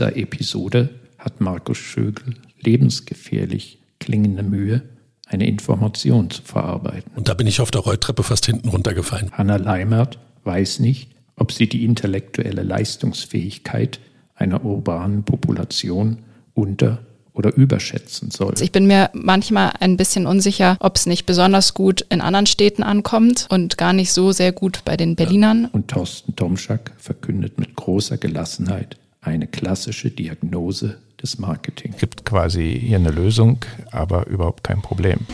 dieser Episode hat Markus Schögel lebensgefährlich klingende Mühe, eine Information zu verarbeiten. Und da bin ich auf der Rolltreppe fast hinten runtergefallen. Hanna Leimert weiß nicht, ob sie die intellektuelle Leistungsfähigkeit einer urbanen Population unter oder überschätzen soll. Ich bin mir manchmal ein bisschen unsicher, ob es nicht besonders gut in anderen Städten ankommt und gar nicht so sehr gut bei den Berlinern. Und Thorsten Tomschak verkündet mit großer Gelassenheit eine klassische Diagnose des Marketing. Es gibt quasi hier eine Lösung, aber überhaupt kein Problem.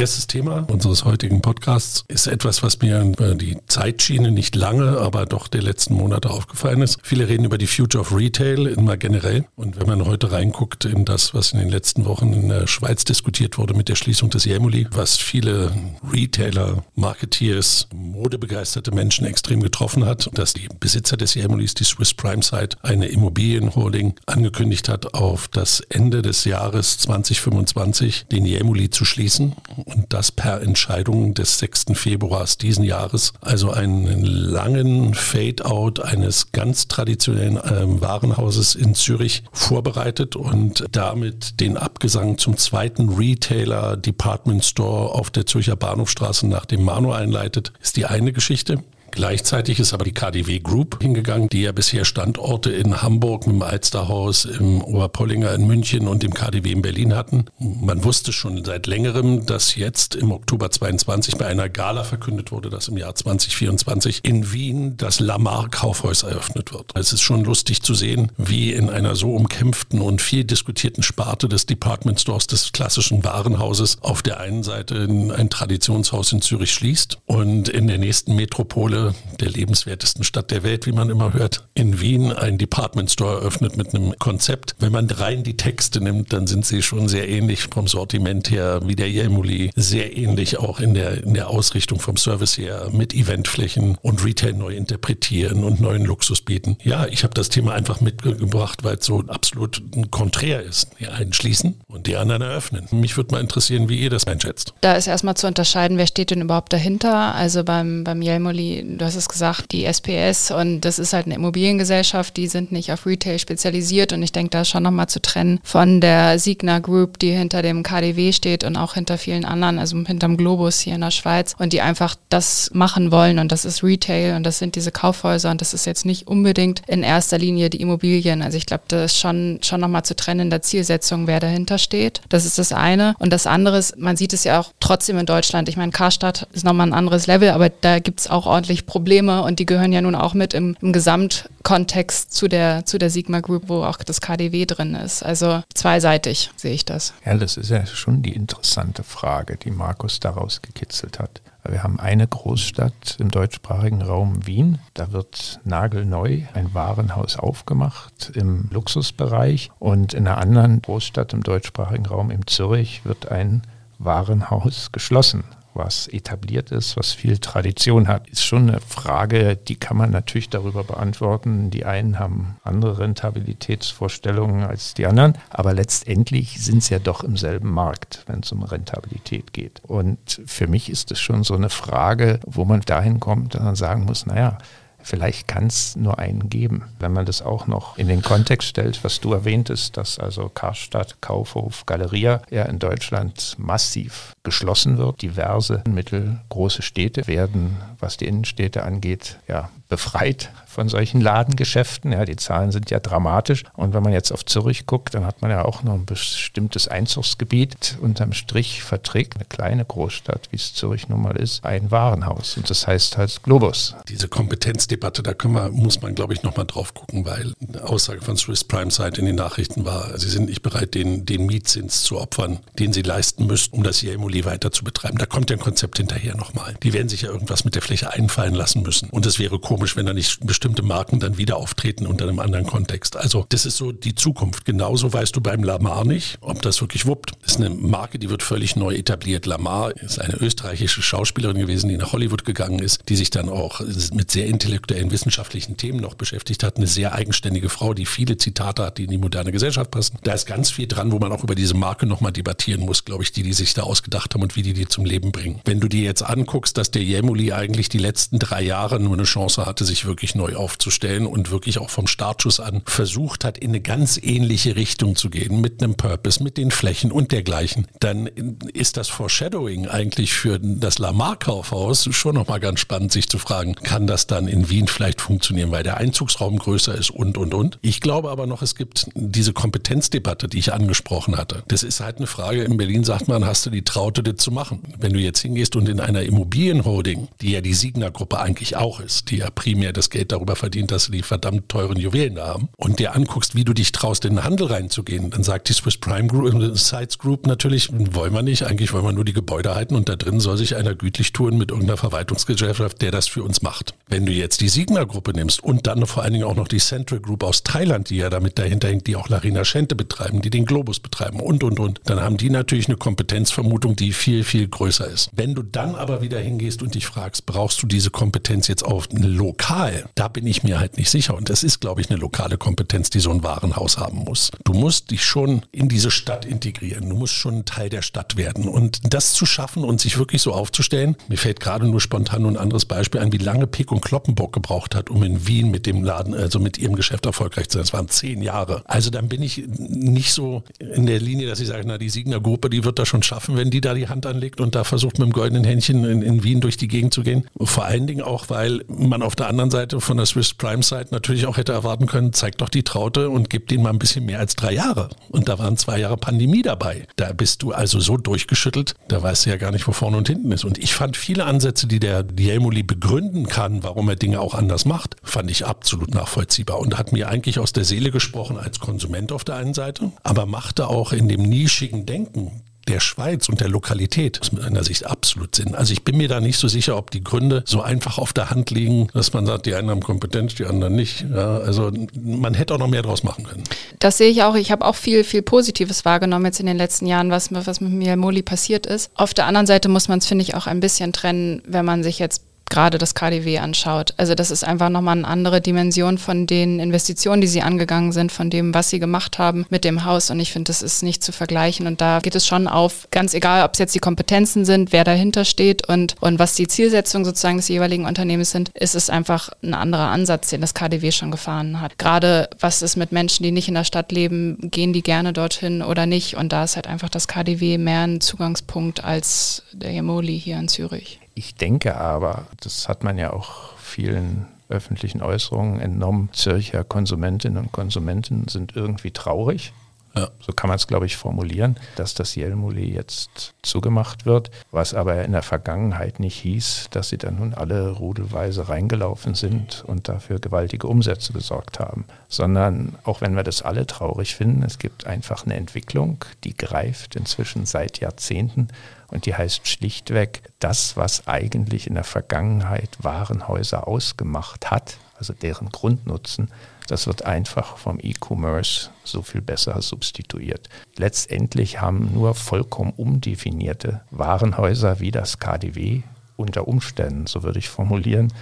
Erstes Thema unseres heutigen Podcasts ist etwas, was mir über die Zeitschiene nicht lange, aber doch der letzten Monate aufgefallen ist. Viele reden über die Future of Retail immer generell. Und wenn man heute reinguckt in das, was in den letzten Wochen in der Schweiz diskutiert wurde mit der Schließung des Jemuli, was viele Retailer, Marketeers, modebegeisterte Menschen extrem getroffen hat, dass die Besitzer des Jemulis, die Swiss Prime Site, eine Immobilienholding angekündigt hat, auf das Ende des Jahres 2025 den Jemuli zu schließen und das per Entscheidung des 6. Februars diesen Jahres. Also einen langen Fade-out eines ganz traditionellen äh, Warenhauses in Zürich vorbereitet und damit den Abgesang zum zweiten Retailer Department Store auf der Zürcher Bahnhofstraße nach dem Mano einleitet, ist die eine Geschichte. Gleichzeitig ist aber die KDW Group hingegangen, die ja bisher Standorte in Hamburg mit dem Alsterhaus, im Oberpollinger in München und im KDW in Berlin hatten. Man wusste schon seit längerem, dass jetzt im Oktober 22 bei einer Gala verkündet wurde, dass im Jahr 2024 in Wien das Lamar Kaufhaus eröffnet wird. Es ist schon lustig zu sehen, wie in einer so umkämpften und viel diskutierten Sparte des Department Stores des klassischen Warenhauses auf der einen Seite ein Traditionshaus in Zürich schließt und in der nächsten Metropole der lebenswertesten Stadt der Welt, wie man immer hört, in Wien ein Department Store eröffnet mit einem Konzept. Wenn man rein die Texte nimmt, dann sind sie schon sehr ähnlich vom Sortiment her wie der Jelmuli, sehr ähnlich auch in der, in der Ausrichtung vom Service her mit Eventflächen und Retail neu interpretieren und neuen Luxus bieten. Ja, ich habe das Thema einfach mitgebracht, weil es so absolut Konträr ist. Die einen schließen und die anderen eröffnen. Mich würde mal interessieren, wie ihr das einschätzt. Da ist erstmal zu unterscheiden, wer steht denn überhaupt dahinter. Also beim, beim Jelmoli du hast es gesagt, die SPS und das ist halt eine Immobiliengesellschaft, die sind nicht auf Retail spezialisiert und ich denke, da ist schon nochmal zu trennen von der Signa Group, die hinter dem KDW steht und auch hinter vielen anderen, also hinterm Globus hier in der Schweiz und die einfach das machen wollen und das ist Retail und das sind diese Kaufhäuser und das ist jetzt nicht unbedingt in erster Linie die Immobilien. Also ich glaube, das ist schon, schon nochmal zu trennen in der Zielsetzung, wer dahinter steht. Das ist das eine. Und das andere ist, man sieht es ja auch trotzdem in Deutschland. Ich meine, Karstadt ist nochmal ein anderes Level, aber da gibt es auch ordentlich natürlich Probleme und die gehören ja nun auch mit im, im Gesamtkontext zu der, zu der Sigma Group, wo auch das KDW drin ist. Also zweiseitig sehe ich das. Ja, das ist ja schon die interessante Frage, die Markus daraus gekitzelt hat. Wir haben eine Großstadt im deutschsprachigen Raum Wien. Da wird nagelneu ein Warenhaus aufgemacht im Luxusbereich. Und in einer anderen Großstadt im deutschsprachigen Raum, in Zürich, wird ein Warenhaus geschlossen was etabliert ist, was viel Tradition hat, ist schon eine Frage, die kann man natürlich darüber beantworten. Die einen haben andere Rentabilitätsvorstellungen als die anderen, aber letztendlich sind es ja doch im selben Markt, wenn es um Rentabilität geht. Und für mich ist es schon so eine Frage, wo man dahin kommt, dass man sagen muss, naja, Vielleicht kann es nur einen geben. Wenn man das auch noch in den Kontext stellt, was du erwähntest, dass also Karstadt, Kaufhof, Galeria ja in Deutschland massiv geschlossen wird. Diverse mittelgroße Städte werden, was die Innenstädte angeht, ja, befreit von solchen Ladengeschäften. Ja, die Zahlen sind ja dramatisch. Und wenn man jetzt auf Zürich guckt, dann hat man ja auch noch ein bestimmtes Einzugsgebiet. Unterm Strich verträgt eine kleine Großstadt, wie es Zürich nun mal ist, ein Warenhaus. Und das heißt halt Globus. Diese Kompetenzdebatte, da wir, muss man, glaube ich, nochmal drauf gucken, weil eine Aussage von Swiss Prime Site in den Nachrichten war, sie sind nicht bereit, den, den Mietzins zu opfern, den sie leisten müssten, um das Jemoli weiter zu betreiben. Da kommt ja ein Konzept hinterher nochmal. Die werden sich ja irgendwas mit der Fläche einfallen lassen müssen. Und es wäre komisch, wenn da nicht bestimmte Marken dann wieder auftreten unter einem anderen Kontext. Also das ist so die Zukunft. Genauso weißt du beim Lamar nicht, ob das wirklich wuppt. Das ist eine Marke, die wird völlig neu etabliert. Lamar ist eine österreichische Schauspielerin gewesen, die nach Hollywood gegangen ist, die sich dann auch mit sehr intellektuellen, wissenschaftlichen Themen noch beschäftigt hat. Eine sehr eigenständige Frau, die viele Zitate hat, die in die moderne Gesellschaft passen. Da ist ganz viel dran, wo man auch über diese Marke nochmal debattieren muss, glaube ich, die, die sich da ausgedacht gedacht haben und wie die die zum Leben bringen. Wenn du dir jetzt anguckst, dass der Jemuli eigentlich die letzten drei Jahre nur eine Chance hatte, sich wirklich neu aufzustellen und wirklich auch vom Startschuss an versucht hat, in eine ganz ähnliche Richtung zu gehen, mit einem Purpose, mit den Flächen und dergleichen, dann ist das Foreshadowing eigentlich für das Lamar-Kaufhaus schon nochmal ganz spannend, sich zu fragen, kann das dann in Wien vielleicht funktionieren, weil der Einzugsraum größer ist und, und, und. Ich glaube aber noch, es gibt diese Kompetenzdebatte, die ich angesprochen hatte. Das ist halt eine Frage, in Berlin sagt man, hast du die Traute, das zu machen? Wenn du jetzt hingehst und in einer Immobilienholding, die ja die Signa-Gruppe eigentlich auch ist, die ja primär das Geld darüber verdient, dass sie die verdammt teuren Juwelen da haben, und dir anguckst, wie du dich traust, in den Handel reinzugehen, dann sagt die Swiss Prime Group, äh, Sites Group natürlich, wollen wir nicht, eigentlich wollen wir nur die Gebäude halten und da drin soll sich einer gütlich tun mit irgendeiner Verwaltungsgesellschaft, der das für uns macht. Wenn du jetzt die Signa-Gruppe nimmst und dann vor allen Dingen auch noch die Central Group aus Thailand, die ja damit dahinter hängt, die auch Larina Schente betreiben, die den Globus betreiben und, und, und, dann haben die natürlich eine Kompetenzvermutung, die viel, viel größer ist. Wenn du dann aber wieder hingehst und dich fragst, brauchst du diese Kompetenz jetzt auch lokal? Da bin ich mir halt nicht sicher. Und das ist, glaube ich, eine lokale Kompetenz, die so ein Warenhaus haben muss. Du musst dich schon in diese Stadt integrieren. Du musst schon ein Teil der Stadt werden. Und das zu schaffen und sich wirklich so aufzustellen, mir fällt gerade nur spontan nur ein anderes Beispiel ein, wie lange Pick und Kloppenbock gebraucht hat, um in Wien mit dem Laden, also mit ihrem Geschäft erfolgreich zu sein. Das waren zehn Jahre. Also dann bin ich nicht so in der Linie, dass ich sage, na, die Siegner Gruppe, die wird das schon schaffen, wenn die da die Hand anlegt und da versucht mit dem goldenen Händchen in, in Wien durch die Gegend zu gehen. Vor allen Dingen auch, weil man auf der anderen Seite von der Swiss Prime Side natürlich auch hätte erwarten können, zeigt doch die Traute und gibt denen mal ein bisschen mehr als drei Jahre. Und da waren zwei Jahre Pandemie dabei. Da bist du also so durchgeschüttelt, da weißt du ja gar nicht, wo vorne und hinten ist. Und ich fand viele Ansätze, die der Diemoli begründen kann, warum er Dinge auch anders macht, fand ich absolut nachvollziehbar und hat mir eigentlich aus der Seele gesprochen als Konsument auf der einen Seite, aber machte auch in dem nischigen Denken der Schweiz und der Lokalität aus meiner Sicht absolut Sinn. Also ich bin mir da nicht so sicher, ob die Gründe so einfach auf der Hand liegen, dass man sagt, die einen haben Kompetenz, die anderen nicht. Ja, also man hätte auch noch mehr draus machen können. Das sehe ich auch. Ich habe auch viel, viel Positives wahrgenommen jetzt in den letzten Jahren, was, was mit mir Moli passiert ist. Auf der anderen Seite muss man es, finde ich, auch ein bisschen trennen, wenn man sich jetzt gerade das KDW anschaut. Also das ist einfach nochmal eine andere Dimension von den Investitionen, die sie angegangen sind, von dem, was sie gemacht haben mit dem Haus. Und ich finde, das ist nicht zu vergleichen. Und da geht es schon auf, ganz egal, ob es jetzt die Kompetenzen sind, wer dahinter steht und, und was die Zielsetzung sozusagen des jeweiligen Unternehmens sind, ist es einfach ein anderer Ansatz, den das KDW schon gefahren hat. Gerade was ist mit Menschen, die nicht in der Stadt leben, gehen die gerne dorthin oder nicht? Und da ist halt einfach das KDW mehr ein Zugangspunkt als der Jemoli hier in Zürich. Ich denke aber, das hat man ja auch vielen öffentlichen Äußerungen entnommen, Zürcher Konsumentinnen und Konsumenten sind irgendwie traurig. Ja. So kann man es, glaube ich, formulieren, dass das Jelmuli jetzt zugemacht wird, was aber in der Vergangenheit nicht hieß, dass sie dann nun alle rudelweise reingelaufen sind und dafür gewaltige Umsätze gesorgt haben, sondern auch wenn wir das alle traurig finden, es gibt einfach eine Entwicklung, die greift inzwischen seit Jahrzehnten und die heißt schlichtweg, das, was eigentlich in der Vergangenheit Warenhäuser ausgemacht hat, also deren Grundnutzen, das wird einfach vom E-Commerce so viel besser substituiert. Letztendlich haben nur vollkommen umdefinierte Warenhäuser wie das KDW unter Umständen, so würde ich formulieren,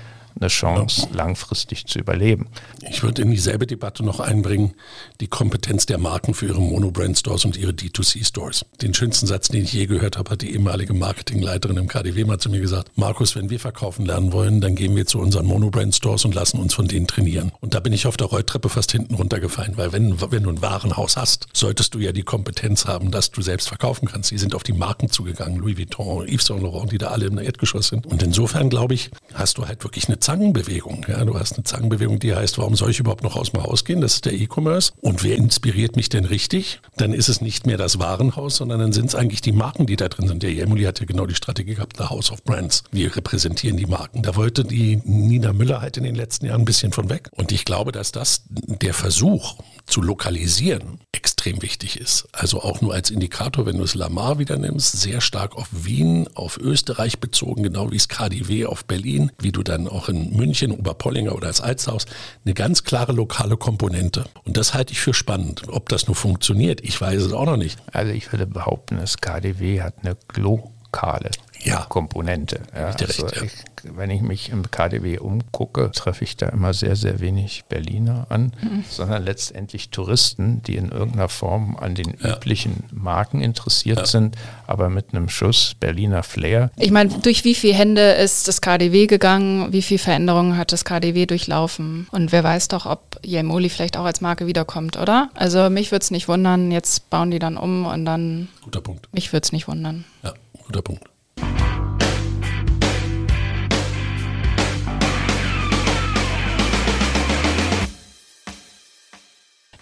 eine Chance, langfristig zu überleben. Ich würde in dieselbe Debatte noch einbringen, die Kompetenz der Marken für ihre Monobrand-Stores und ihre D2C-Stores. Den schönsten Satz, den ich je gehört habe, hat die ehemalige Marketingleiterin im KDW mal zu mir gesagt, Markus, wenn wir verkaufen lernen wollen, dann gehen wir zu unseren Monobrand-Stores und lassen uns von denen trainieren. Und da bin ich auf der Rolltreppe fast hinten runtergefallen, weil wenn, wenn du ein Warenhaus hast, solltest du ja die Kompetenz haben, dass du selbst verkaufen kannst. Die sind auf die Marken zugegangen, Louis Vuitton, Yves Saint Laurent, die da alle im Erdgeschoss sind. Und insofern, glaube ich, hast du halt wirklich eine Zangenbewegung. Ja, du hast eine Zangenbewegung, die heißt, warum soll ich überhaupt noch aus dem Haus gehen? Das ist der E-Commerce. Und wer inspiriert mich denn richtig? Dann ist es nicht mehr das Warenhaus, sondern dann sind es eigentlich die Marken, die da drin sind. Der Emily hat ja genau die Strategie gehabt, The House of Brands. Wir repräsentieren die Marken. Da wollte die Nina Müller halt in den letzten Jahren ein bisschen von weg. Und ich glaube, dass das der Versuch zu lokalisieren extrem wichtig ist. Also auch nur als Indikator, wenn du es Lamar wieder nimmst, sehr stark auf Wien, auf Österreich bezogen, genau wie es KDW auf Berlin, wie du dann auch in München, Oberpollinger oder als Alzhaus, eine ganz klare lokale Komponente. Und das halte ich für spannend. Ob das nur funktioniert, ich weiß es auch noch nicht. Also ich würde behaupten, das KDW hat eine lokale ja. Komponente. Ja, also recht, ja. ich, wenn ich mich im KDW umgucke, treffe ich da immer sehr, sehr wenig Berliner an, mhm. sondern letztendlich Touristen, die in irgendeiner Form an den ja. üblichen Marken interessiert sind, aber mit einem Schuss Berliner Flair. Ich meine, durch wie viele Hände ist das KDW gegangen? Wie viele Veränderungen hat das KDW durchlaufen? Und wer weiß doch, ob Yemoli vielleicht auch als Marke wiederkommt, oder? Also mich würde es nicht wundern, jetzt bauen die dann um und dann. Guter Punkt. Mich würde es nicht wundern. Ja, guter Punkt.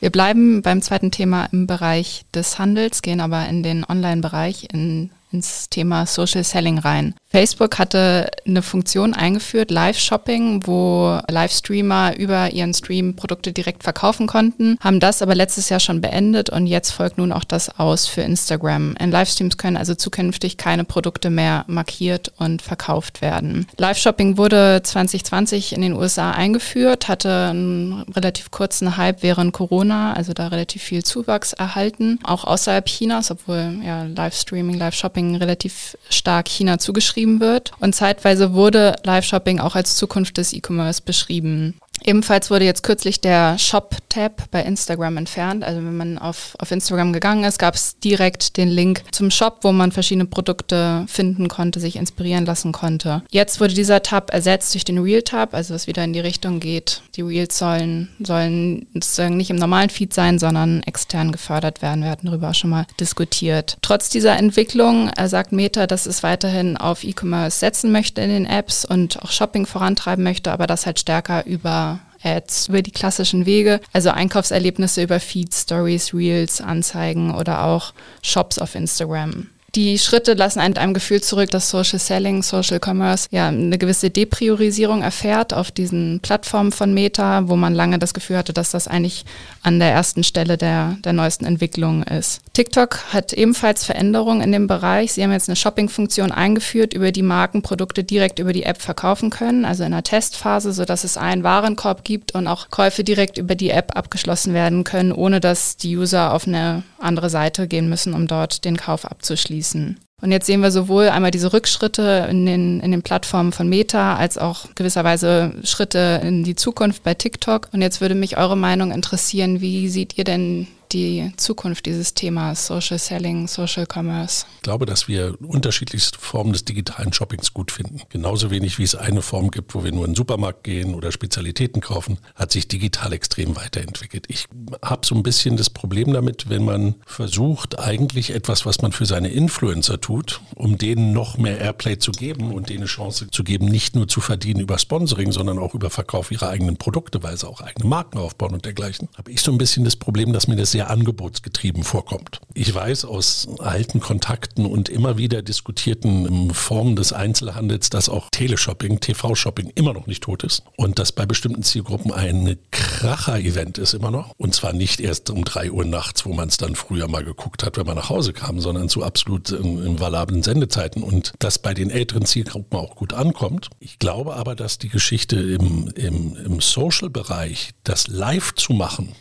Wir bleiben beim zweiten Thema im Bereich des Handels, gehen aber in den Online-Bereich, in, ins Thema Social Selling rein. Facebook hatte eine Funktion eingeführt, Live-Shopping, wo Livestreamer über ihren Stream Produkte direkt verkaufen konnten, haben das aber letztes Jahr schon beendet und jetzt folgt nun auch das aus für Instagram. In Livestreams können also zukünftig keine Produkte mehr markiert und verkauft werden. Live-Shopping wurde 2020 in den USA eingeführt, hatte einen relativ kurzen Hype während Corona, also da relativ viel Zuwachs erhalten, auch außerhalb Chinas, obwohl ja Livestreaming, Live-Shopping relativ stark China zugeschrieben beschrieben wird. Und zeitweise wurde Live-Shopping auch als Zukunft des E-Commerce beschrieben. Ebenfalls wurde jetzt kürzlich der Shop-Tab bei Instagram entfernt. Also wenn man auf, auf Instagram gegangen ist, gab es direkt den Link zum Shop, wo man verschiedene Produkte finden konnte, sich inspirieren lassen konnte. Jetzt wurde dieser Tab ersetzt durch den Real-Tab, also was wieder in die Richtung geht. Die Reels sollen, sollen sozusagen nicht im normalen Feed sein, sondern extern gefördert werden. Wir hatten darüber auch schon mal diskutiert. Trotz dieser Entwicklung äh, sagt Meta, dass es weiterhin auf E-Commerce setzen möchte in den Apps und auch Shopping vorantreiben möchte, aber das halt stärker über Ads über die klassischen Wege, also Einkaufserlebnisse über Feeds, Stories, Reels, Anzeigen oder auch Shops auf Instagram die Schritte lassen einen einem Gefühl zurück, dass Social Selling, Social Commerce ja eine gewisse Depriorisierung erfährt auf diesen Plattformen von Meta, wo man lange das Gefühl hatte, dass das eigentlich an der ersten Stelle der, der neuesten Entwicklungen ist. TikTok hat ebenfalls Veränderungen in dem Bereich. Sie haben jetzt eine Shopping-Funktion eingeführt, über die Marken Produkte direkt über die App verkaufen können, also in einer Testphase, sodass es einen Warenkorb gibt und auch Käufe direkt über die App abgeschlossen werden können, ohne dass die User auf eine andere Seite gehen müssen, um dort den Kauf abzuschließen fließen. Und jetzt sehen wir sowohl einmal diese Rückschritte in den, in den Plattformen von Meta als auch gewisserweise Schritte in die Zukunft bei TikTok. Und jetzt würde mich eure Meinung interessieren. Wie seht ihr denn die Zukunft dieses Themas Social Selling, Social Commerce? Ich glaube, dass wir unterschiedlichste Formen des digitalen Shoppings gut finden. Genauso wenig wie es eine Form gibt, wo wir nur in den Supermarkt gehen oder Spezialitäten kaufen, hat sich digital extrem weiterentwickelt. Ich habe so ein bisschen das Problem damit, wenn man versucht, eigentlich etwas, was man für seine Influencer tut, um denen noch mehr Airplay zu geben und denen eine Chance zu geben, nicht nur zu verdienen über Sponsoring, sondern auch über Verkauf ihrer eigenen Produkte, weil sie auch eigene Marken aufbauen und dergleichen, habe ich so ein bisschen das Problem, dass mir das sehr angebotsgetrieben vorkommt. Ich weiß aus alten Kontakten und immer wieder diskutierten Formen des Einzelhandels, dass auch Teleshopping, TV-Shopping immer noch nicht tot ist und dass bei bestimmten Zielgruppen ein Kracher-Event ist immer noch. Und zwar nicht erst um drei Uhr nachts, wo man es dann früher mal geguckt hat, wenn man nach Hause kam, sondern zu absolut ähm, valablen Sendezeiten und das bei den älteren Zielgruppen auch gut ankommt. Ich glaube aber, dass die Geschichte im, im, im Social-Bereich, das live zu machen,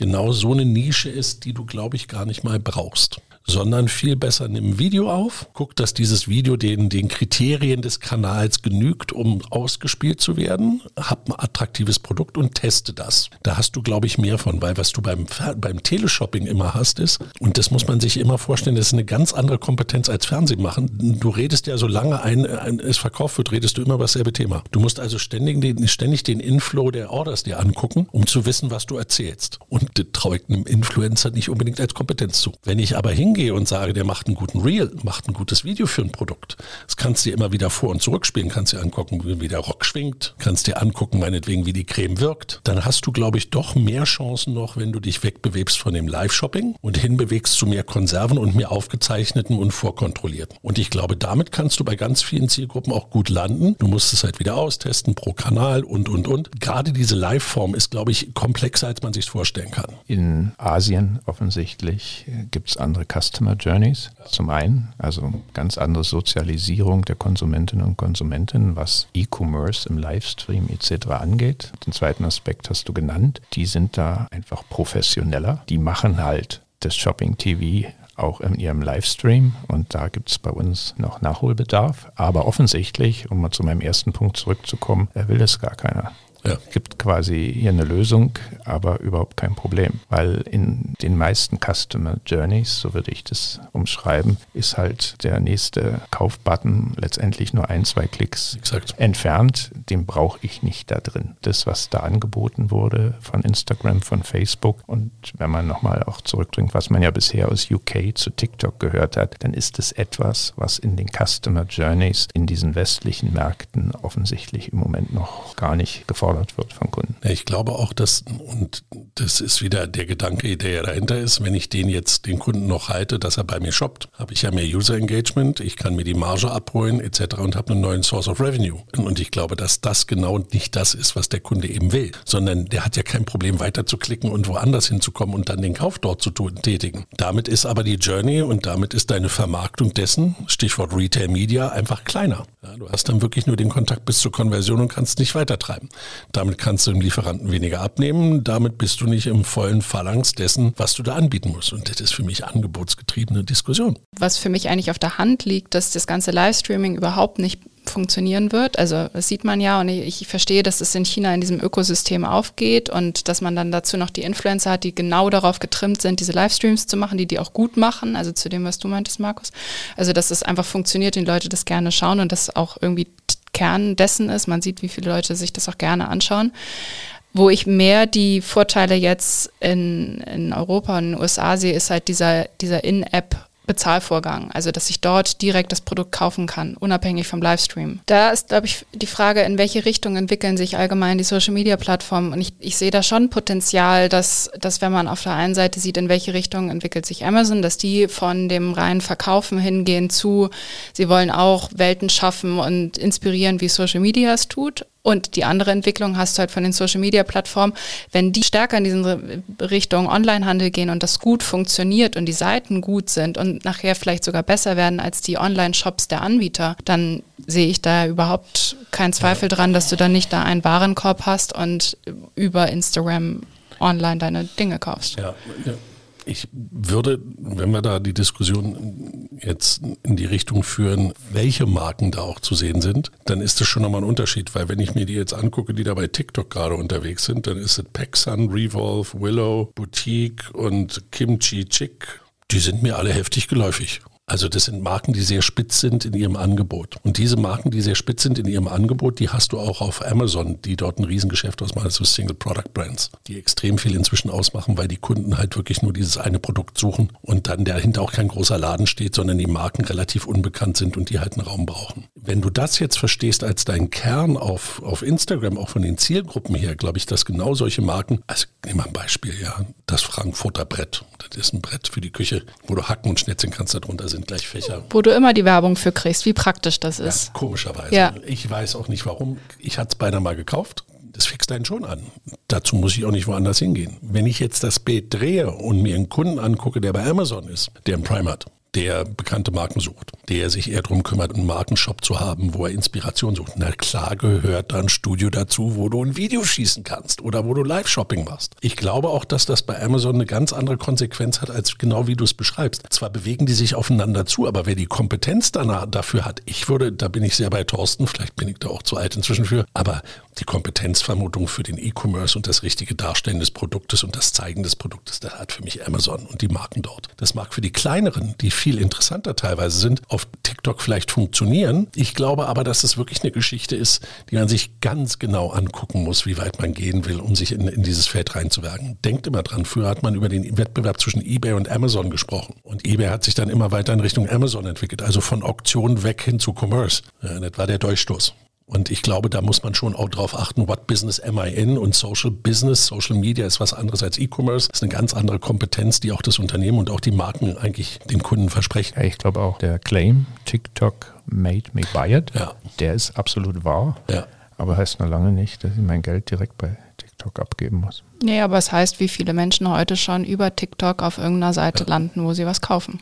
genau so eine Nische ist, die du, glaube ich, gar nicht mal brauchst sondern viel besser nimm Video auf, guck, dass dieses Video den, den Kriterien des Kanals genügt, um ausgespielt zu werden, hab ein attraktives Produkt und teste das. Da hast du, glaube ich, mehr von, weil was du beim, beim Teleshopping immer hast ist, und das muss man sich immer vorstellen, das ist eine ganz andere Kompetenz als Fernsehen machen. Du redest ja, solange ein, ein, es verkauft wird, redest du immer über dasselbe Thema. Du musst also ständig den, ständig den Inflow der Orders dir angucken, um zu wissen, was du erzählst. Und das traue ich einem Influencer nicht unbedingt als Kompetenz zu. Wenn ich aber hingehe, hingehe und sage, der macht einen guten Reel, macht ein gutes Video für ein Produkt. Das kannst du dir immer wieder vor- und zurückspielen, kannst dir angucken, wie der Rock schwingt, kannst dir angucken, meinetwegen, wie die Creme wirkt. Dann hast du, glaube ich, doch mehr Chancen noch, wenn du dich wegbewegst von dem Live-Shopping und hinbewegst zu mehr Konserven und mehr aufgezeichneten und vorkontrollierten. Und ich glaube, damit kannst du bei ganz vielen Zielgruppen auch gut landen. Du musst es halt wieder austesten pro Kanal und, und, und. Gerade diese Live-Form ist, glaube ich, komplexer, als man sich vorstellen kann. In Asien offensichtlich gibt es andere Customers Customer Journeys zum einen, also ganz andere Sozialisierung der Konsumentinnen und Konsumenten, was E-Commerce im Livestream etc. angeht. Den zweiten Aspekt hast du genannt. Die sind da einfach professioneller. Die machen halt das Shopping TV auch in ihrem Livestream und da gibt es bei uns noch Nachholbedarf. Aber offensichtlich, um mal zu meinem ersten Punkt zurückzukommen, will es gar keiner. Ja. Gibt quasi hier eine Lösung, aber überhaupt kein Problem, weil in den meisten Customer Journeys, so würde ich das umschreiben, ist halt der nächste Kaufbutton letztendlich nur ein, zwei Klicks Exakt. entfernt. Den brauche ich nicht da drin. Das, was da angeboten wurde von Instagram, von Facebook und wenn man nochmal auch zurückdringt, was man ja bisher aus UK zu TikTok gehört hat, dann ist es etwas, was in den Customer Journeys in diesen westlichen Märkten offensichtlich im Moment noch gar nicht gefordert gefordert wird von Kunden. Ich glaube auch, dass, und das ist wieder der Gedanke, der ja dahinter ist, wenn ich den jetzt den Kunden noch halte, dass er bei mir shoppt, habe ich ja mehr User Engagement, ich kann mir die Marge abholen etc. und habe einen neuen Source of Revenue. Und ich glaube, dass das genau nicht das ist, was der Kunde eben will, sondern der hat ja kein Problem weiter zu klicken und woanders hinzukommen und dann den Kauf dort zu tätigen. Damit ist aber die Journey und damit ist deine Vermarktung dessen, Stichwort Retail Media, einfach kleiner. Ja, du hast dann wirklich nur den Kontakt bis zur Konversion und kannst nicht weitertreiben. Damit kannst du dem Lieferanten weniger abnehmen. Damit bist du nicht im vollen Phalanx dessen, was du da anbieten musst. Und das ist für mich angebotsgetriebene Diskussion. Was für mich eigentlich auf der Hand liegt, dass das ganze Livestreaming überhaupt nicht funktionieren wird. Also das sieht man ja und ich, verstehe, dass es in China in diesem Ökosystem aufgeht und dass man dann dazu noch die Influencer hat, die genau darauf getrimmt sind, diese Livestreams zu machen, die die auch gut machen. Also zu dem, was du meintest, Markus. Also dass es einfach funktioniert, die Leute das gerne schauen und das auch irgendwie Kern dessen ist. Man sieht, wie viele Leute sich das auch gerne anschauen. Wo ich mehr die Vorteile jetzt in, in Europa und in den USA sehe, ist halt dieser, dieser In-App Bezahlvorgang, also dass ich dort direkt das Produkt kaufen kann, unabhängig vom Livestream. Da ist, glaube ich, die Frage, in welche Richtung entwickeln sich allgemein die Social-Media-Plattformen. Und ich, ich sehe da schon Potenzial, dass, dass wenn man auf der einen Seite sieht, in welche Richtung entwickelt sich Amazon, dass die von dem reinen Verkaufen hingehen zu, sie wollen auch Welten schaffen und inspirieren, wie Social Media es tut. Und die andere Entwicklung hast du halt von den Social Media Plattformen, wenn die stärker in diese Richtung Onlinehandel gehen und das gut funktioniert und die Seiten gut sind und nachher vielleicht sogar besser werden als die Online-Shops der Anbieter, dann sehe ich da überhaupt keinen Zweifel dran, dass du dann nicht da einen Warenkorb hast und über Instagram online deine Dinge kaufst. Ja, ja ich würde, wenn wir da die Diskussion jetzt in die Richtung führen, welche Marken da auch zu sehen sind, dann ist das schon nochmal ein Unterschied, weil wenn ich mir die jetzt angucke, die da bei TikTok gerade unterwegs sind, dann ist es Pexan, Revolve, Willow, Boutique und Kimchi Chick. Die sind mir alle heftig geläufig. Also das sind Marken, die sehr spitz sind in ihrem Angebot. Und diese Marken, die sehr spitz sind in ihrem Angebot, die hast du auch auf Amazon, die dort ein Riesengeschäft ausmachen, so Single Product Brands, die extrem viel inzwischen ausmachen, weil die Kunden halt wirklich nur dieses eine Produkt suchen und dann dahinter auch kein großer Laden steht, sondern die Marken relativ unbekannt sind und die halt einen Raum brauchen. Wenn du das jetzt verstehst als deinen Kern auf, auf Instagram, auch von den Zielgruppen her, glaube ich, dass genau solche Marken, also nehmen wir ein Beispiel, ja, das Frankfurter Brett, das ist ein Brett für die Küche, wo du hacken und schnetzeln kannst, darunter sind gleich Fächer. Wo du immer die Werbung für kriegst, wie praktisch das ist. Ja, komischerweise. Ja. Ich weiß auch nicht warum. Ich hatte es beinahe mal gekauft. Das fixt einen schon an. Dazu muss ich auch nicht woanders hingehen. Wenn ich jetzt das Bild drehe und mir einen Kunden angucke, der bei Amazon ist, der einen Prime hat, der bekannte Marken sucht, der sich eher darum kümmert, einen Markenshop zu haben, wo er Inspiration sucht. Na klar gehört da ein Studio dazu, wo du ein Video schießen kannst oder wo du Live-Shopping machst. Ich glaube auch, dass das bei Amazon eine ganz andere Konsequenz hat, als genau wie du es beschreibst. Zwar bewegen die sich aufeinander zu, aber wer die Kompetenz danach, dafür hat, ich würde, da bin ich sehr bei Thorsten, vielleicht bin ich da auch zu alt inzwischen für, aber die Kompetenzvermutung für den E-Commerce und das richtige Darstellen des Produktes und das Zeigen des Produktes, das hat für mich Amazon und die Marken dort. Das mag für die kleineren, die viel interessanter teilweise sind, auf TikTok vielleicht funktionieren. Ich glaube aber, dass es wirklich eine Geschichte ist, die man sich ganz genau angucken muss, wie weit man gehen will, um sich in, in dieses Feld reinzuwerken. Denkt immer dran, früher hat man über den Wettbewerb zwischen eBay und Amazon gesprochen. Und eBay hat sich dann immer weiter in Richtung Amazon entwickelt, also von Auktionen weg hin zu Commerce. Ja, das war der Durchstoß. Und ich glaube, da muss man schon auch drauf achten, what business am I in? Und Social Business, Social Media ist was anderes als E-Commerce. ist eine ganz andere Kompetenz, die auch das Unternehmen und auch die Marken eigentlich den Kunden versprechen. Ja, ich glaube auch, der Claim, TikTok made me buy it, ja. der ist absolut wahr. Ja. Aber heißt noch lange nicht, dass ich mein Geld direkt bei TikTok abgeben muss. Nee, aber es heißt, wie viele Menschen heute schon über TikTok auf irgendeiner Seite ja. landen, wo sie was kaufen.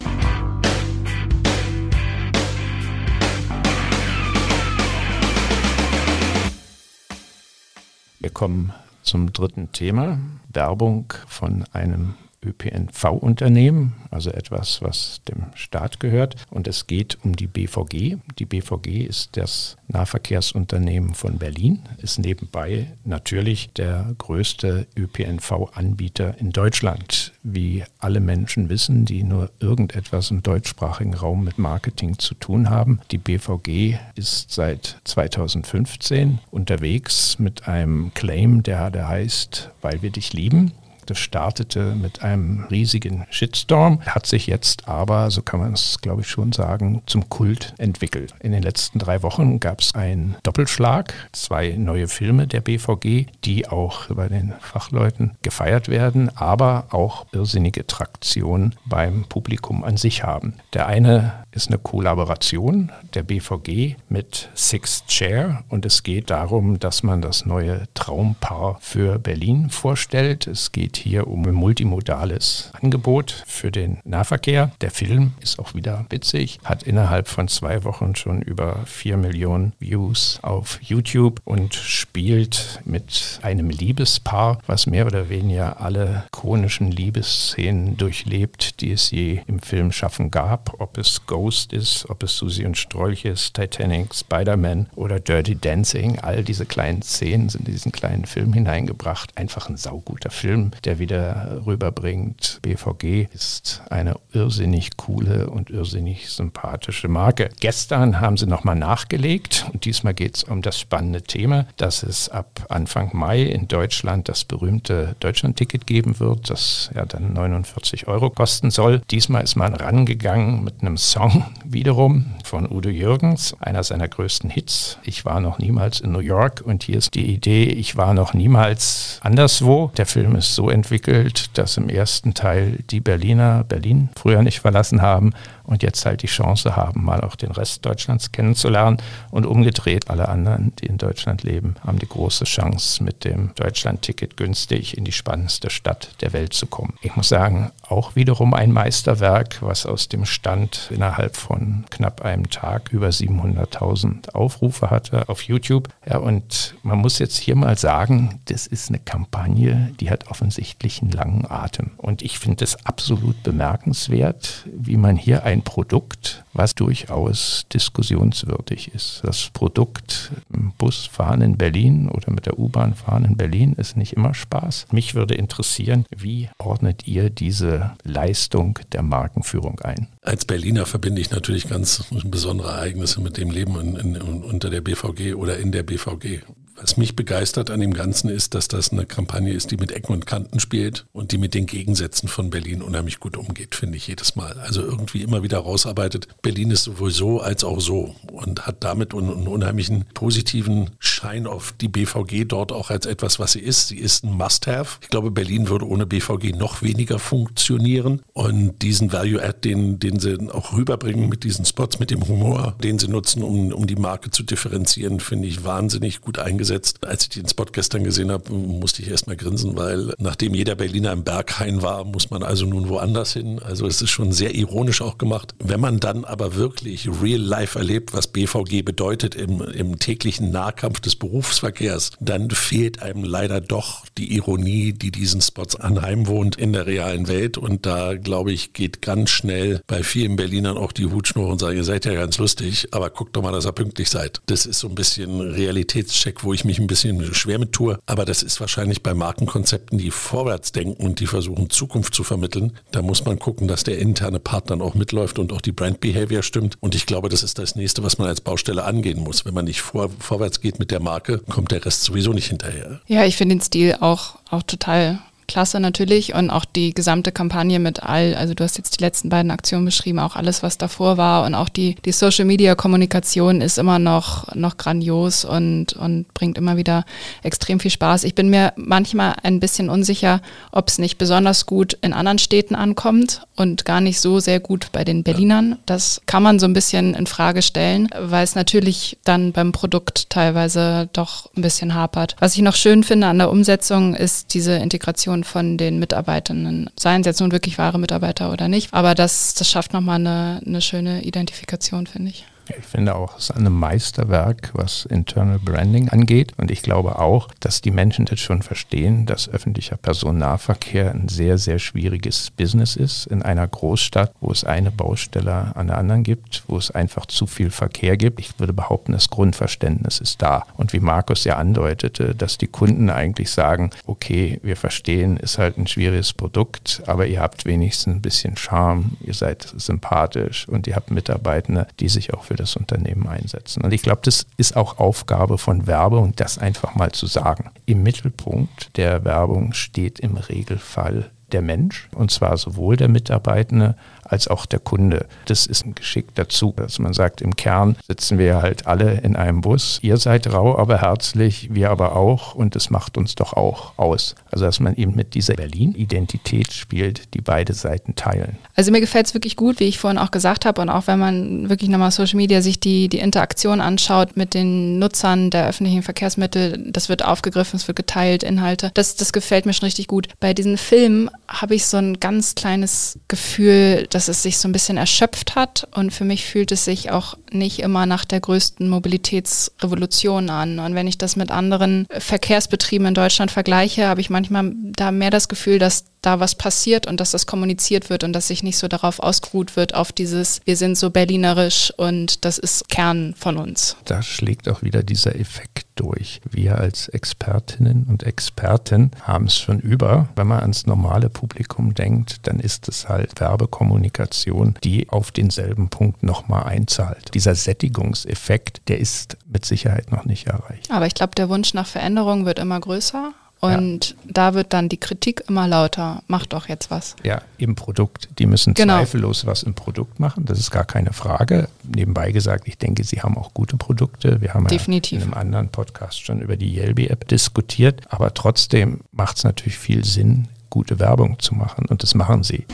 Wir kommen zum dritten Thema, Werbung von einem ÖPNV-Unternehmen, also etwas, was dem Staat gehört. Und es geht um die BVG. Die BVG ist das Nahverkehrsunternehmen von Berlin, ist nebenbei natürlich der größte ÖPNV-Anbieter in Deutschland. Wie alle Menschen wissen, die nur irgendetwas im deutschsprachigen Raum mit Marketing zu tun haben. Die BVG ist seit 2015 unterwegs mit einem Claim, der, der heißt, weil wir dich lieben. Das startete mit einem riesigen Shitstorm, hat sich jetzt aber, so kann man es glaube ich schon sagen, zum Kult entwickelt. In den letzten drei Wochen gab es einen Doppelschlag, zwei neue Filme der BVG, die auch bei den Fachleuten gefeiert werden, aber auch irrsinnige Traktion beim Publikum an sich haben. Der eine ist eine Kollaboration der BVG mit Sixth Chair und es geht darum, dass man das neue Traumpaar für Berlin vorstellt. Es geht hier um ein multimodales Angebot für den Nahverkehr. Der Film ist auch wieder witzig, hat innerhalb von zwei Wochen schon über vier Millionen Views auf YouTube und spielt mit einem Liebespaar, was mehr oder weniger alle chronischen Liebesszenen durchlebt, die es je im Film schaffen gab, ob es Ghost ist, ob es Susi und Strolch ist, Titanic, Spider-Man oder Dirty Dancing. All diese kleinen Szenen sind in diesen kleinen Film hineingebracht. Einfach ein sauguter Film, der der wieder rüberbringt. BVG ist eine irrsinnig coole und irrsinnig sympathische Marke. Gestern haben sie nochmal nachgelegt und diesmal geht es um das spannende Thema, dass es ab Anfang Mai in Deutschland das berühmte Deutschland-Ticket geben wird, das ja dann 49 Euro kosten soll. Diesmal ist man rangegangen mit einem Song wiederum von Udo Jürgens, einer seiner größten Hits. Ich war noch niemals in New York und hier ist die Idee, ich war noch niemals anderswo. Der Film ist so entwickelt, dass im ersten Teil die Berliner Berlin früher nicht verlassen haben und jetzt halt die Chance haben, mal auch den Rest Deutschlands kennenzulernen. Und umgedreht, alle anderen, die in Deutschland leben, haben die große Chance, mit dem Deutschland-Ticket günstig in die spannendste Stadt der Welt zu kommen. Ich muss sagen, auch wiederum ein Meisterwerk, was aus dem Stand innerhalb von knapp einem Tag über 700.000 Aufrufe hatte auf YouTube. Ja, und man muss jetzt hier mal sagen, das ist eine Kampagne, die hat offensichtlich einen langen Atem. Und ich finde es absolut bemerkenswert, wie man hier ein ein Produkt, was durchaus diskussionswürdig ist. Das Produkt Bus fahren in Berlin oder mit der U-Bahn fahren in Berlin ist nicht immer Spaß. Mich würde interessieren, wie ordnet ihr diese Leistung der Markenführung ein? Als Berliner verbinde ich natürlich ganz besondere Ereignisse mit dem Leben in, in, unter der BVG oder in der BVG. Was mich begeistert an dem Ganzen ist, dass das eine Kampagne ist, die mit Ecken und Kanten spielt und die mit den Gegensätzen von Berlin unheimlich gut umgeht, finde ich jedes Mal. Also irgendwie immer wieder rausarbeitet, Berlin ist sowohl so als auch so und hat damit einen unheimlichen positiven Schein auf die BVG dort auch als etwas, was sie ist. Sie ist ein Must-Have. Ich glaube, Berlin würde ohne BVG noch weniger funktionieren und diesen Value-Add, den, den sie auch rüberbringen mit diesen Spots, mit dem Humor, den sie nutzen, um, um die Marke zu differenzieren, finde ich wahnsinnig gut eingesetzt gesetzt. Als ich den Spot gestern gesehen habe, musste ich erstmal grinsen, weil nachdem jeder Berliner im Berghain war, muss man also nun woanders hin. Also es ist schon sehr ironisch auch gemacht. Wenn man dann aber wirklich real life erlebt, was BVG bedeutet im, im täglichen Nahkampf des Berufsverkehrs, dann fehlt einem leider doch die Ironie, die diesen Spots anheimwohnt in der realen Welt. Und da, glaube ich, geht ganz schnell bei vielen Berlinern auch die Hutschnur und sagen, ihr seid ja ganz lustig, aber guckt doch mal, dass ihr pünktlich seid. Das ist so ein bisschen Realitätscheck, wo ich ich mich ein bisschen schwer mit tue. Aber das ist wahrscheinlich bei Markenkonzepten, die vorwärts denken und die versuchen, Zukunft zu vermitteln. Da muss man gucken, dass der interne Part dann auch mitläuft und auch die Brand Behavior stimmt. Und ich glaube, das ist das nächste, was man als Baustelle angehen muss. Wenn man nicht vor, vorwärts geht mit der Marke, kommt der Rest sowieso nicht hinterher. Ja, ich finde den Stil auch, auch total klasse natürlich und auch die gesamte Kampagne mit all, also du hast jetzt die letzten beiden Aktionen beschrieben, auch alles, was davor war und auch die, die Social Media Kommunikation ist immer noch, noch grandios und, und bringt immer wieder extrem viel Spaß. Ich bin mir manchmal ein bisschen unsicher, ob es nicht besonders gut in anderen Städten ankommt und gar nicht so sehr gut bei den Berlinern. Das kann man so ein bisschen in Frage stellen, weil es natürlich dann beim Produkt teilweise doch ein bisschen hapert. Was ich noch schön finde an der Umsetzung ist diese Integration Kommunikation von den Mitarbeitenden, seien es jetzt nun wirklich wahre Mitarbeiter oder nicht. Aber das, das schafft nochmal eine, eine schöne Identifikation, finde ich. Ich finde auch, es ist ein Meisterwerk, was Internal Branding angeht. Und ich glaube auch, dass die Menschen das schon verstehen, dass öffentlicher Personennahverkehr ein sehr, sehr schwieriges Business ist. In einer Großstadt, wo es eine Baustelle an der anderen gibt, wo es einfach zu viel Verkehr gibt. Ich würde behaupten, das Grundverständnis ist da. Und wie Markus ja andeutete, dass die Kunden eigentlich sagen, okay, wir verstehen, ist halt ein schwieriges Produkt, aber ihr habt wenigstens ein bisschen Charme, ihr seid sympathisch und ihr habt Mitarbeitende, die sich auch für das Unternehmen einsetzen. Und ich glaube, das ist auch Aufgabe von Werbung, das einfach mal zu sagen. Im Mittelpunkt der Werbung steht im Regelfall der Mensch, und zwar sowohl der Mitarbeitende als auch der Kunde. Das ist ein Geschick dazu, dass man sagt, im Kern sitzen wir halt alle in einem Bus. Ihr seid rau, aber herzlich, wir aber auch und das macht uns doch auch aus. Also dass man eben mit dieser Berlin-Identität spielt, die beide Seiten teilen. Also mir gefällt es wirklich gut, wie ich vorhin auch gesagt habe und auch wenn man wirklich nochmal Social Media sich die, die Interaktion anschaut mit den Nutzern der öffentlichen Verkehrsmittel, das wird aufgegriffen, es wird geteilt, Inhalte. Das, das gefällt mir schon richtig gut. Bei diesen Filmen habe ich so ein ganz kleines Gefühl, dass dass es sich so ein bisschen erschöpft hat. Und für mich fühlt es sich auch nicht immer nach der größten Mobilitätsrevolution an. Und wenn ich das mit anderen Verkehrsbetrieben in Deutschland vergleiche, habe ich manchmal da mehr das Gefühl, dass da was passiert und dass das kommuniziert wird und dass sich nicht so darauf ausgeruht wird, auf dieses, wir sind so berlinerisch und das ist Kern von uns. Da schlägt auch wieder dieser Effekt durch. Wir als Expertinnen und Experten haben es schon über. Wenn man ans normale Publikum denkt, dann ist es halt Werbekommunikation, die auf denselben Punkt nochmal einzahlt. Dieser Sättigungseffekt, der ist mit Sicherheit noch nicht erreicht. Aber ich glaube, der Wunsch nach Veränderung wird immer größer. Und ja. da wird dann die Kritik immer lauter, macht doch jetzt was. Ja, im Produkt. Die müssen genau. zweifellos was im Produkt machen, das ist gar keine Frage. Nebenbei gesagt, ich denke, sie haben auch gute Produkte. Wir haben Definitiv. ja in einem anderen Podcast schon über die Yelby-App diskutiert, aber trotzdem macht es natürlich viel Sinn, gute Werbung zu machen und das machen sie.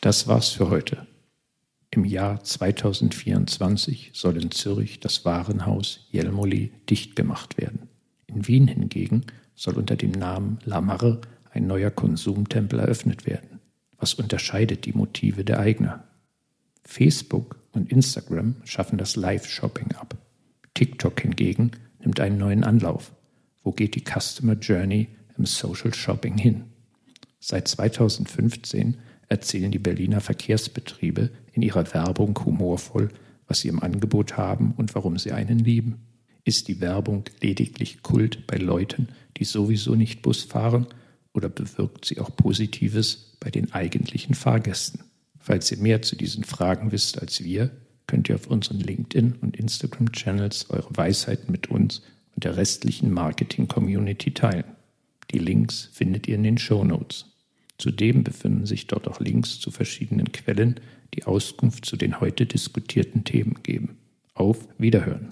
Das war's für heute. Im Jahr 2024 soll in Zürich das Warenhaus Jelmoli dicht gemacht werden. In Wien hingegen soll unter dem Namen La Marre ein neuer Konsumtempel eröffnet werden. Was unterscheidet die Motive der Eigner? Facebook und Instagram schaffen das Live-Shopping ab. TikTok hingegen nimmt einen neuen Anlauf. Wo geht die Customer Journey im Social Shopping hin? Seit 2015 erzählen die Berliner Verkehrsbetriebe in ihrer Werbung humorvoll, was sie im Angebot haben und warum sie einen lieben. Ist die Werbung lediglich Kult bei Leuten, die sowieso nicht Bus fahren, oder bewirkt sie auch Positives bei den eigentlichen Fahrgästen? Falls ihr mehr zu diesen Fragen wisst als wir, könnt ihr auf unseren LinkedIn- und Instagram-Channels eure Weisheiten mit uns und der restlichen Marketing-Community teilen. Die Links findet ihr in den Show Notes. Zudem befinden sich dort auch Links zu verschiedenen Quellen, die Auskunft zu den heute diskutierten Themen geben. Auf Wiederhören!